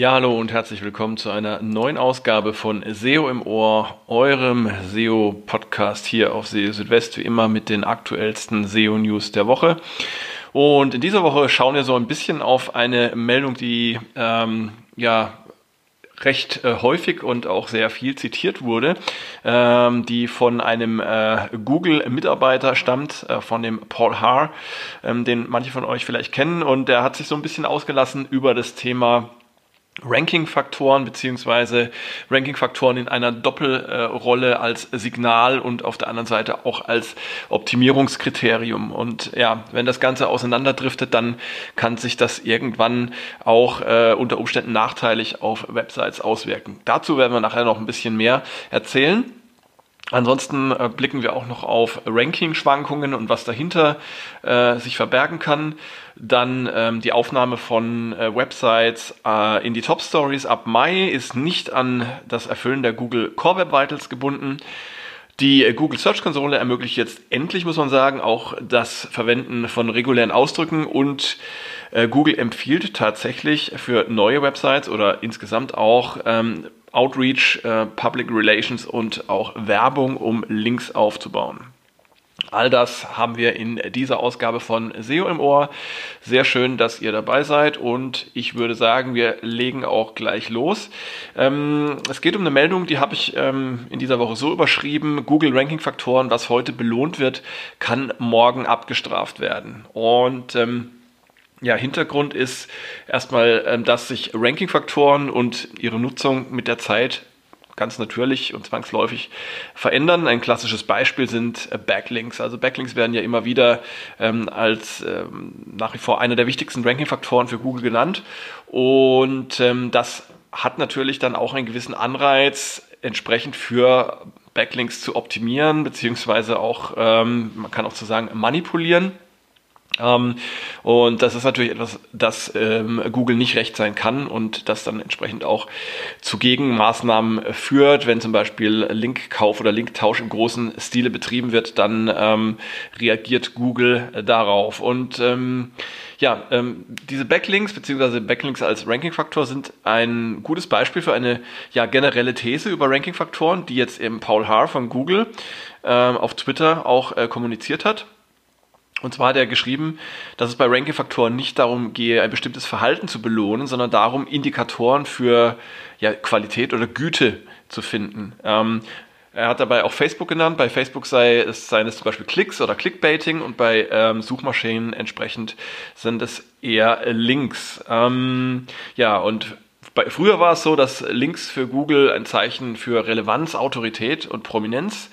Ja, hallo und herzlich willkommen zu einer neuen Ausgabe von SEO im Ohr, eurem SEO-Podcast hier auf SEO Südwest, wie immer mit den aktuellsten SEO-News der Woche. Und in dieser Woche schauen wir so ein bisschen auf eine Meldung, die ähm, ja recht äh, häufig und auch sehr viel zitiert wurde, ähm, die von einem äh, Google-Mitarbeiter stammt, äh, von dem Paul Haar, ähm, den manche von euch vielleicht kennen. Und der hat sich so ein bisschen ausgelassen über das Thema Ranking-Faktoren beziehungsweise Ranking-Faktoren in einer Doppelrolle als Signal und auf der anderen Seite auch als Optimierungskriterium. Und ja, wenn das Ganze auseinanderdriftet, dann kann sich das irgendwann auch äh, unter Umständen nachteilig auf Websites auswirken. Dazu werden wir nachher noch ein bisschen mehr erzählen. Ansonsten äh, blicken wir auch noch auf Ranking-Schwankungen und was dahinter äh, sich verbergen kann. Dann ähm, die Aufnahme von äh, Websites äh, in die Top Stories ab Mai ist nicht an das Erfüllen der Google Core Web Vitals gebunden. Die äh, Google Search Konsole ermöglicht jetzt endlich, muss man sagen, auch das Verwenden von regulären Ausdrücken und äh, Google empfiehlt tatsächlich für neue Websites oder insgesamt auch ähm, Outreach, äh, Public Relations und auch Werbung, um Links aufzubauen. All das haben wir in dieser Ausgabe von SEO im Ohr. Sehr schön, dass ihr dabei seid und ich würde sagen, wir legen auch gleich los. Ähm, es geht um eine Meldung, die habe ich ähm, in dieser Woche so überschrieben. Google Ranking Faktoren, was heute belohnt wird, kann morgen abgestraft werden. Und ähm, ja, Hintergrund ist erstmal, ähm, dass sich Ranking-Faktoren und ihre Nutzung mit der Zeit ganz natürlich und zwangsläufig verändern. Ein klassisches Beispiel sind äh, Backlinks. Also Backlinks werden ja immer wieder ähm, als ähm, nach wie vor einer der wichtigsten Ranking-Faktoren für Google genannt. Und ähm, das hat natürlich dann auch einen gewissen Anreiz, entsprechend für Backlinks zu optimieren, beziehungsweise auch, ähm, man kann auch zu sagen, manipulieren. Ähm, und das ist natürlich etwas, das ähm, Google nicht recht sein kann und das dann entsprechend auch zu Gegenmaßnahmen führt. Wenn zum Beispiel Linkkauf oder Linktausch im großen Stile betrieben wird, dann ähm, reagiert Google darauf. Und ähm, ja, ähm, diese Backlinks bzw. Backlinks als Ranking-Faktor sind ein gutes Beispiel für eine ja, generelle These über Ranking-Faktoren, die jetzt eben Paul Haar von Google ähm, auf Twitter auch äh, kommuniziert hat. Und zwar hat er geschrieben, dass es bei Ranking-Faktoren nicht darum gehe, ein bestimmtes Verhalten zu belohnen, sondern darum, Indikatoren für ja, Qualität oder Güte zu finden. Ähm, er hat dabei auch Facebook genannt. Bei Facebook sei es, seien es zum Beispiel Klicks oder Clickbaiting und bei ähm, Suchmaschinen entsprechend sind es eher Links. Ähm, ja, und bei, früher war es so, dass Links für Google ein Zeichen für Relevanz, Autorität und Prominenz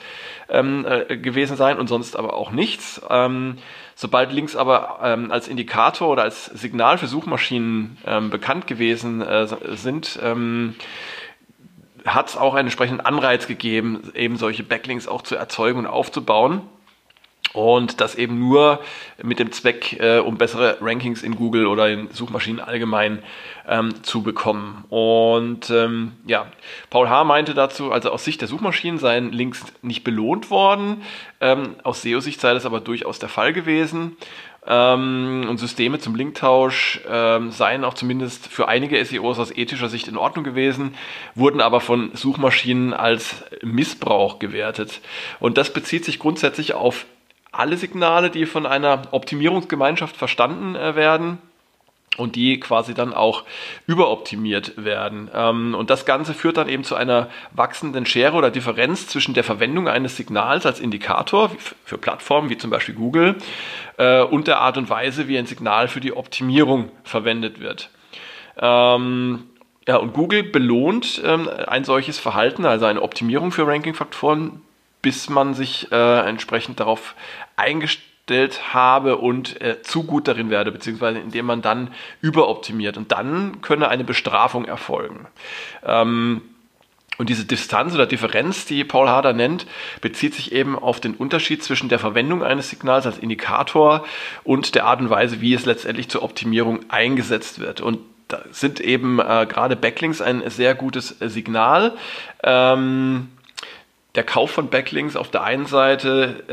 ähm, äh, gewesen sein und sonst aber auch nichts. Ähm, sobald Links aber ähm, als Indikator oder als Signal für Suchmaschinen ähm, bekannt gewesen äh, sind, ähm, hat es auch einen entsprechenden Anreiz gegeben, eben solche Backlinks auch zu erzeugen und aufzubauen. Und das eben nur mit dem Zweck, äh, um bessere Rankings in Google oder in Suchmaschinen allgemein ähm, zu bekommen. Und ähm, ja, Paul Haar meinte dazu, also aus Sicht der Suchmaschinen seien Links nicht belohnt worden. Ähm, aus SEO-Sicht sei das aber durchaus der Fall gewesen. Ähm, und Systeme zum Linktausch ähm, seien auch zumindest für einige SEOs aus ethischer Sicht in Ordnung gewesen, wurden aber von Suchmaschinen als Missbrauch gewertet. Und das bezieht sich grundsätzlich auf alle Signale, die von einer Optimierungsgemeinschaft verstanden äh, werden und die quasi dann auch überoptimiert werden. Ähm, und das Ganze führt dann eben zu einer wachsenden Schere oder Differenz zwischen der Verwendung eines Signals als Indikator für Plattformen wie zum Beispiel Google äh, und der Art und Weise, wie ein Signal für die Optimierung verwendet wird. Ähm, ja, und Google belohnt ähm, ein solches Verhalten, also eine Optimierung für Ranking-Faktoren, bis man sich äh, entsprechend darauf eingestellt habe und äh, zu gut darin werde, beziehungsweise indem man dann überoptimiert. Und dann könne eine Bestrafung erfolgen. Ähm, und diese Distanz oder Differenz, die Paul Harder nennt, bezieht sich eben auf den Unterschied zwischen der Verwendung eines Signals als Indikator und der Art und Weise, wie es letztendlich zur Optimierung eingesetzt wird. Und da sind eben äh, gerade Backlinks ein sehr gutes Signal. Ähm, der Kauf von Backlinks auf der einen Seite,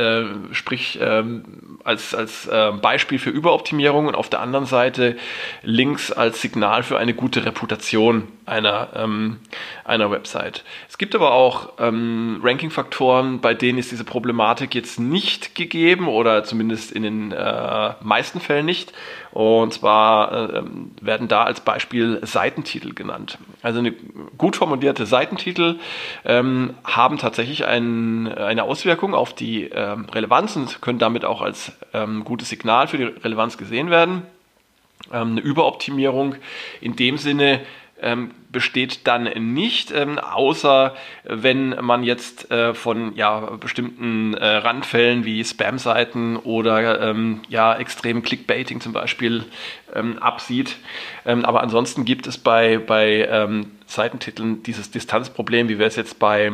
äh, sprich ähm, als, als äh, Beispiel für Überoptimierung und auf der anderen Seite Links als Signal für eine gute Reputation einer, ähm, einer Website. Es gibt aber auch ähm, Ranking-Faktoren, bei denen ist diese Problematik jetzt nicht gegeben oder zumindest in den äh, meisten Fällen nicht. Und zwar äh, werden da als Beispiel Seitentitel genannt. Also eine gut formulierte Seitentitel ähm, haben tatsächlich ein, eine Auswirkung auf die ähm, Relevanz und können damit auch als ähm, gutes Signal für die Relevanz gesehen werden. Ähm, eine Überoptimierung in dem Sinne, ähm, besteht dann nicht, ähm, außer wenn man jetzt äh, von ja, bestimmten äh, Randfällen wie Spam-Seiten oder ähm, ja, extrem Clickbaiting zum Beispiel ähm, absieht. Ähm, aber ansonsten gibt es bei, bei ähm, Seitentiteln dieses Distanzproblem, wie wir es jetzt bei,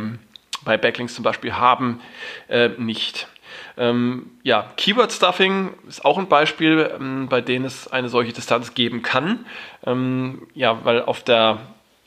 bei Backlinks zum Beispiel haben, äh, nicht. Ähm, ja, Keyword Stuffing ist auch ein Beispiel, ähm, bei dem es eine solche Distanz geben kann. Ähm, ja, weil auf der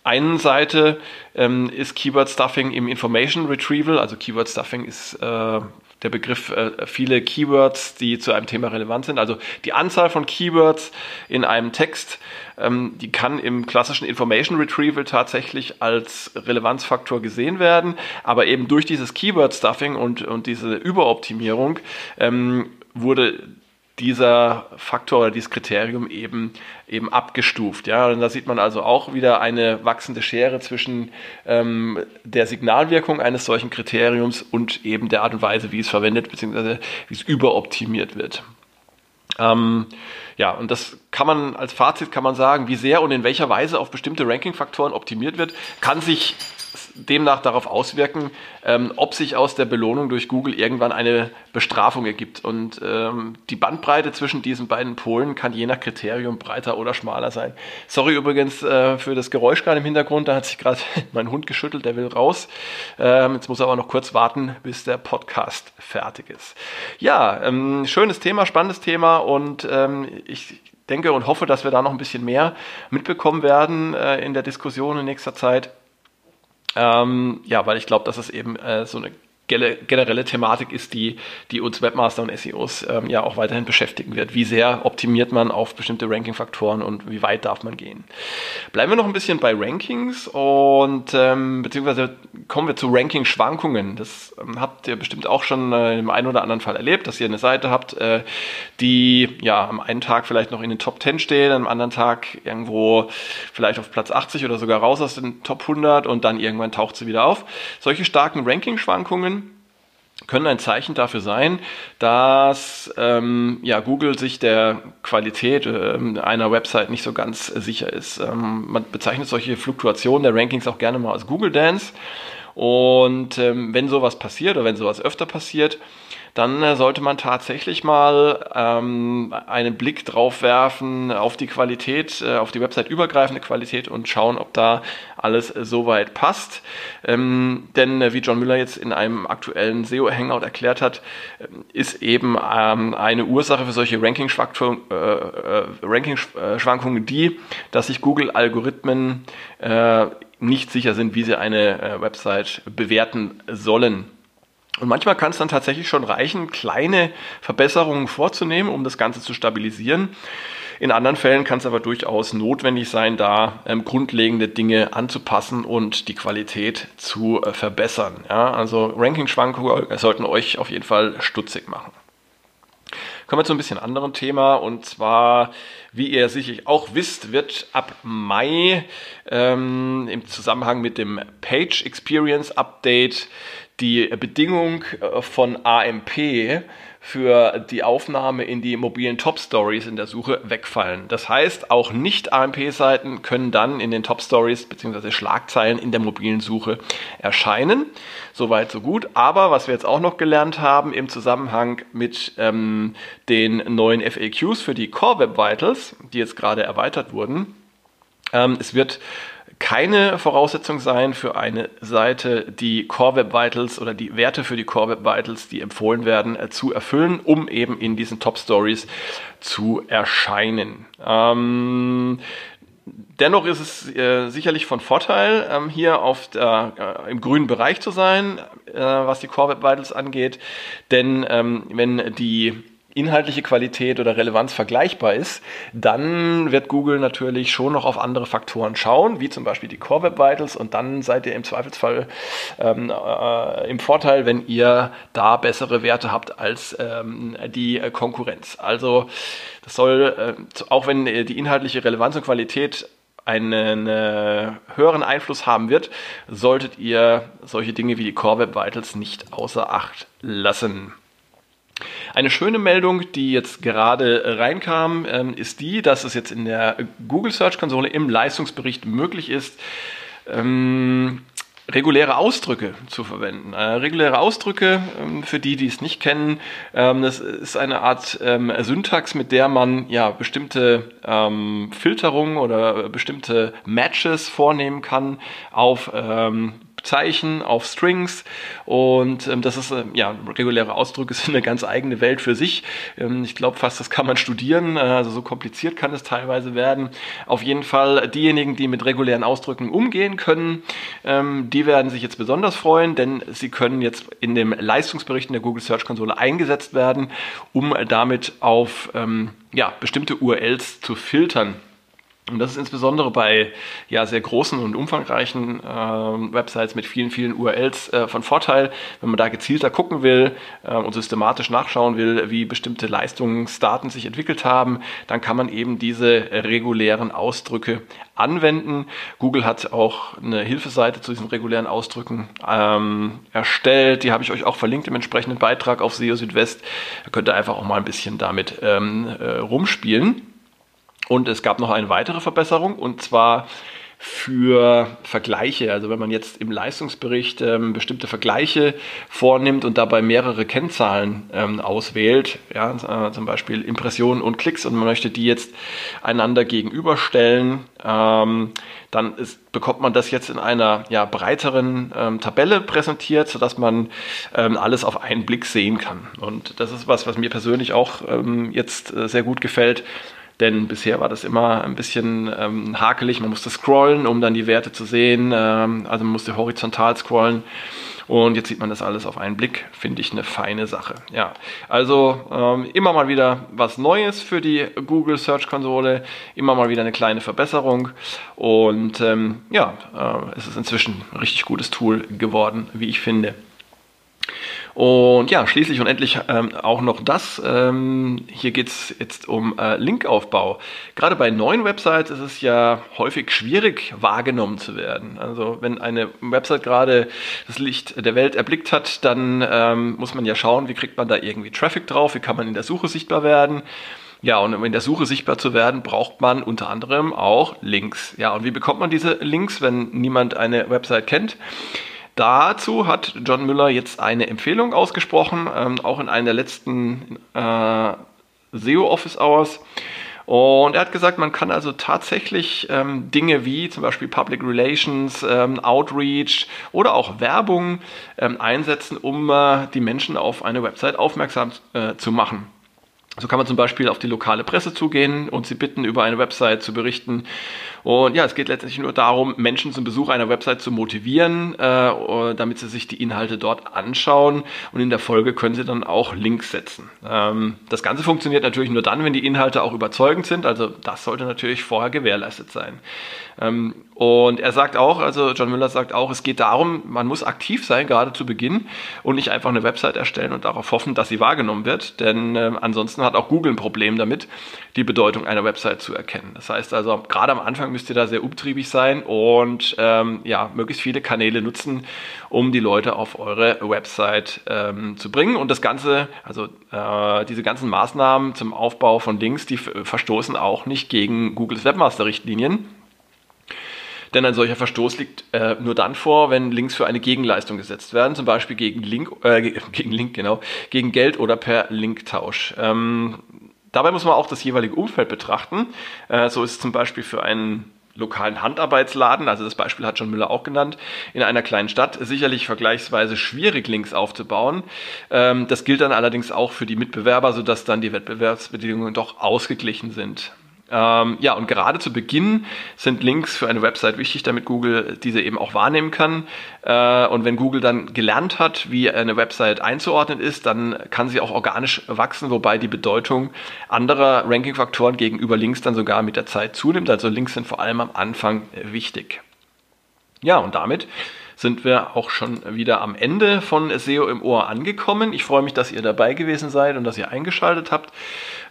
einen Seite ähm, ist Keyword Stuffing im Information Retrieval, also Keyword Stuffing ist äh, der Begriff äh, viele Keywords, die zu einem Thema relevant sind. Also die Anzahl von Keywords in einem Text, ähm, die kann im klassischen Information Retrieval tatsächlich als Relevanzfaktor gesehen werden, aber eben durch dieses Keyword Stuffing und, und diese Überoptimierung ähm, wurde dieser Faktor oder dieses Kriterium eben, eben abgestuft. Ja? Und da sieht man also auch wieder eine wachsende Schere zwischen ähm, der Signalwirkung eines solchen Kriteriums und eben der Art und Weise, wie es verwendet bzw. wie es überoptimiert wird. Ähm, ja, und das kann man als Fazit kann man sagen, wie sehr und in welcher Weise auf bestimmte Ranking-Faktoren optimiert wird, kann sich demnach darauf auswirken, ähm, ob sich aus der Belohnung durch Google irgendwann eine Bestrafung ergibt. Und ähm, die Bandbreite zwischen diesen beiden Polen kann je nach Kriterium breiter oder schmaler sein. Sorry übrigens äh, für das Geräusch gerade im Hintergrund, da hat sich gerade mein Hund geschüttelt, der will raus. Ähm, jetzt muss er aber noch kurz warten, bis der Podcast fertig ist. Ja, ähm, schönes Thema, spannendes Thema und ähm, ich denke und hoffe, dass wir da noch ein bisschen mehr mitbekommen werden äh, in der Diskussion in nächster Zeit. Ähm, ja, weil ich glaube, dass es eben äh, so eine generelle Thematik ist, die, die uns Webmaster und SEOs ähm, ja auch weiterhin beschäftigen wird. Wie sehr optimiert man auf bestimmte Ranking-Faktoren und wie weit darf man gehen? Bleiben wir noch ein bisschen bei Rankings und ähm, beziehungsweise kommen wir zu Ranking-Schwankungen. Das ähm, habt ihr bestimmt auch schon äh, im einen oder anderen Fall erlebt, dass ihr eine Seite habt, äh, die ja am einen Tag vielleicht noch in den Top 10 steht, am anderen Tag irgendwo vielleicht auf Platz 80 oder sogar raus aus den Top 100 und dann irgendwann taucht sie wieder auf. Solche starken Ranking-Schwankungen können ein Zeichen dafür sein, dass ähm, ja, Google sich der Qualität ähm, einer Website nicht so ganz sicher ist. Ähm, man bezeichnet solche Fluktuationen der Rankings auch gerne mal als Google Dance. Und ähm, wenn sowas passiert oder wenn sowas öfter passiert, dann äh, sollte man tatsächlich mal ähm, einen Blick drauf werfen auf die Qualität, äh, auf die Website übergreifende Qualität und schauen, ob da alles äh, soweit passt. Ähm, denn äh, wie John Müller jetzt in einem aktuellen SEO-Hangout erklärt hat, äh, ist eben ähm, eine Ursache für solche Ranking-Schwankungen äh, Ranking die, dass sich Google-Algorithmen nicht sicher sind, wie sie eine Website bewerten sollen. Und manchmal kann es dann tatsächlich schon reichen, kleine Verbesserungen vorzunehmen, um das Ganze zu stabilisieren. In anderen Fällen kann es aber durchaus notwendig sein, da ähm, grundlegende Dinge anzupassen und die Qualität zu äh, verbessern. Ja, also Ranking-Schwankungen sollten euch auf jeden Fall stutzig machen. Kommen wir zu ein bisschen anderen Thema und zwar, wie ihr sicherlich auch wisst, wird ab Mai ähm, im Zusammenhang mit dem Page Experience Update die Bedingung äh, von AMP für die Aufnahme in die mobilen Top Stories in der Suche wegfallen. Das heißt, auch nicht AMP-Seiten können dann in den Top Stories bzw. Schlagzeilen in der mobilen Suche erscheinen. Soweit, so gut. Aber was wir jetzt auch noch gelernt haben im Zusammenhang mit ähm, den neuen FAQs für die Core Web Vitals, die jetzt gerade erweitert wurden, ähm, es wird keine Voraussetzung sein für eine Seite, die Core Web Vitals oder die Werte für die Core Web Vitals, die empfohlen werden, äh, zu erfüllen, um eben in diesen Top Stories zu erscheinen. Ähm, Dennoch ist es äh, sicherlich von Vorteil, ähm, hier auf der, äh, im grünen Bereich zu sein, äh, was die Core Web Vitals angeht. Denn ähm, wenn die inhaltliche Qualität oder Relevanz vergleichbar ist, dann wird Google natürlich schon noch auf andere Faktoren schauen, wie zum Beispiel die Core Web Vitals und dann seid ihr im Zweifelsfall ähm, äh, im Vorteil, wenn ihr da bessere Werte habt als ähm, die Konkurrenz. Also das soll, äh, auch wenn die inhaltliche Relevanz und Qualität einen äh, höheren Einfluss haben wird, solltet ihr solche Dinge wie die Core Web Vitals nicht außer Acht lassen. Eine schöne Meldung, die jetzt gerade reinkam, ähm, ist die, dass es jetzt in der Google Search Konsole im Leistungsbericht möglich ist, ähm, reguläre Ausdrücke zu verwenden. Äh, reguläre Ausdrücke, ähm, für die, die es nicht kennen, ähm, das ist eine Art ähm, Syntax, mit der man ja bestimmte ähm, Filterungen oder bestimmte Matches vornehmen kann auf ähm, Zeichen, auf Strings und ähm, das ist äh, ja reguläre Ausdrücke sind eine ganz eigene Welt für sich. Ähm, ich glaube fast, das kann man studieren, äh, also so kompliziert kann es teilweise werden. Auf jeden Fall diejenigen, die mit regulären Ausdrücken umgehen können, ähm, die werden sich jetzt besonders freuen, denn sie können jetzt in dem Leistungsbericht in der Google Search Konsole eingesetzt werden, um damit auf ähm, ja, bestimmte URLs zu filtern. Und das ist insbesondere bei ja, sehr großen und umfangreichen äh, Websites mit vielen, vielen URLs äh, von Vorteil, wenn man da gezielter gucken will äh, und systematisch nachschauen will, wie bestimmte Leistungsdaten sich entwickelt haben, dann kann man eben diese regulären Ausdrücke anwenden. Google hat auch eine Hilfeseite zu diesen regulären Ausdrücken ähm, erstellt. Die habe ich euch auch verlinkt im entsprechenden Beitrag auf SEO Südwest. Da könnt ihr einfach auch mal ein bisschen damit ähm, äh, rumspielen. Und es gab noch eine weitere Verbesserung und zwar für Vergleiche. Also wenn man jetzt im Leistungsbericht ähm, bestimmte Vergleiche vornimmt und dabei mehrere Kennzahlen ähm, auswählt, ja, äh, zum Beispiel Impressionen und Klicks und man möchte die jetzt einander gegenüberstellen, ähm, dann ist, bekommt man das jetzt in einer ja, breiteren ähm, Tabelle präsentiert, sodass man ähm, alles auf einen Blick sehen kann. Und das ist was, was mir persönlich auch ähm, jetzt äh, sehr gut gefällt denn bisher war das immer ein bisschen ähm, hakelig. Man musste scrollen, um dann die Werte zu sehen. Ähm, also man musste horizontal scrollen. Und jetzt sieht man das alles auf einen Blick. Finde ich eine feine Sache. Ja, also ähm, immer mal wieder was Neues für die Google Search Konsole. Immer mal wieder eine kleine Verbesserung. Und ähm, ja, äh, es ist inzwischen ein richtig gutes Tool geworden, wie ich finde. Und ja, schließlich und endlich ähm, auch noch das. Ähm, hier geht es jetzt um äh, Linkaufbau. Gerade bei neuen Websites ist es ja häufig schwierig wahrgenommen zu werden. Also wenn eine Website gerade das Licht der Welt erblickt hat, dann ähm, muss man ja schauen, wie kriegt man da irgendwie Traffic drauf, wie kann man in der Suche sichtbar werden. Ja, und um in der Suche sichtbar zu werden, braucht man unter anderem auch Links. Ja, und wie bekommt man diese Links, wenn niemand eine Website kennt? Dazu hat John Müller jetzt eine Empfehlung ausgesprochen, ähm, auch in einer der letzten äh, SEO Office Hours. Und er hat gesagt, man kann also tatsächlich ähm, Dinge wie zum Beispiel Public Relations, ähm, Outreach oder auch Werbung ähm, einsetzen, um äh, die Menschen auf eine Website aufmerksam äh, zu machen. So kann man zum Beispiel auf die lokale Presse zugehen und sie bitten, über eine Website zu berichten. Und ja, es geht letztendlich nur darum, Menschen zum Besuch einer Website zu motivieren, äh, damit sie sich die Inhalte dort anschauen. Und in der Folge können sie dann auch Links setzen. Ähm, das Ganze funktioniert natürlich nur dann, wenn die Inhalte auch überzeugend sind. Also das sollte natürlich vorher gewährleistet sein. Ähm, und er sagt auch, also John Müller sagt auch, es geht darum, man muss aktiv sein, gerade zu Beginn, und nicht einfach eine Website erstellen und darauf hoffen, dass sie wahrgenommen wird. Denn äh, ansonsten hat auch Google ein Problem damit, die Bedeutung einer Website zu erkennen. Das heißt also, gerade am Anfang müsst ihr da sehr umtriebig sein und ähm, ja, möglichst viele Kanäle nutzen, um die Leute auf eure Website ähm, zu bringen. Und das Ganze, also äh, diese ganzen Maßnahmen zum Aufbau von Links, die verstoßen auch nicht gegen Googles Webmaster-Richtlinien. Denn ein solcher Verstoß liegt äh, nur dann vor, wenn Links für eine Gegenleistung gesetzt werden, zum Beispiel gegen Link, äh, gegen Link, genau, gegen Geld oder per Linktausch. Ähm, dabei muss man auch das jeweilige Umfeld betrachten. Äh, so ist zum Beispiel für einen lokalen Handarbeitsladen, also das Beispiel hat John Müller auch genannt, in einer kleinen Stadt sicherlich vergleichsweise schwierig, Links aufzubauen. Ähm, das gilt dann allerdings auch für die Mitbewerber, sodass dann die Wettbewerbsbedingungen doch ausgeglichen sind. Ähm, ja, und gerade zu Beginn sind Links für eine Website wichtig, damit Google diese eben auch wahrnehmen kann. Äh, und wenn Google dann gelernt hat, wie eine Website einzuordnen ist, dann kann sie auch organisch wachsen, wobei die Bedeutung anderer Ranking-Faktoren gegenüber Links dann sogar mit der Zeit zunimmt. Also Links sind vor allem am Anfang wichtig. Ja, und damit sind wir auch schon wieder am Ende von SEO im Ohr angekommen. Ich freue mich, dass ihr dabei gewesen seid und dass ihr eingeschaltet habt.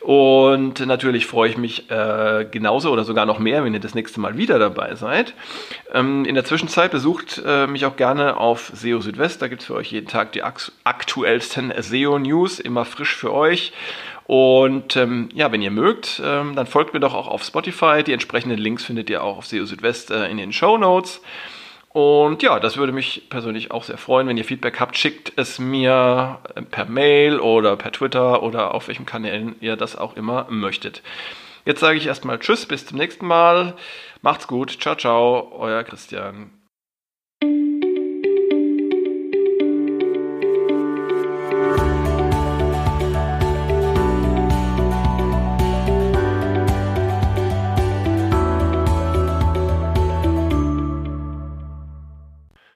Und natürlich freue ich mich äh, genauso oder sogar noch mehr, wenn ihr das nächste Mal wieder dabei seid. Ähm, in der Zwischenzeit besucht äh, mich auch gerne auf SEO Südwest. Da gibt es für euch jeden Tag die aktuellsten SEO-News, immer frisch für euch. Und ähm, ja, wenn ihr mögt, ähm, dann folgt mir doch auch auf Spotify. Die entsprechenden Links findet ihr auch auf SEO Südwest äh, in den Show Notes. Und ja, das würde mich persönlich auch sehr freuen. Wenn ihr Feedback habt, schickt es mir äh, per Mail oder per Twitter oder auf welchen Kanälen ihr das auch immer möchtet. Jetzt sage ich erstmal Tschüss, bis zum nächsten Mal. Macht's gut. Ciao, ciao. Euer Christian.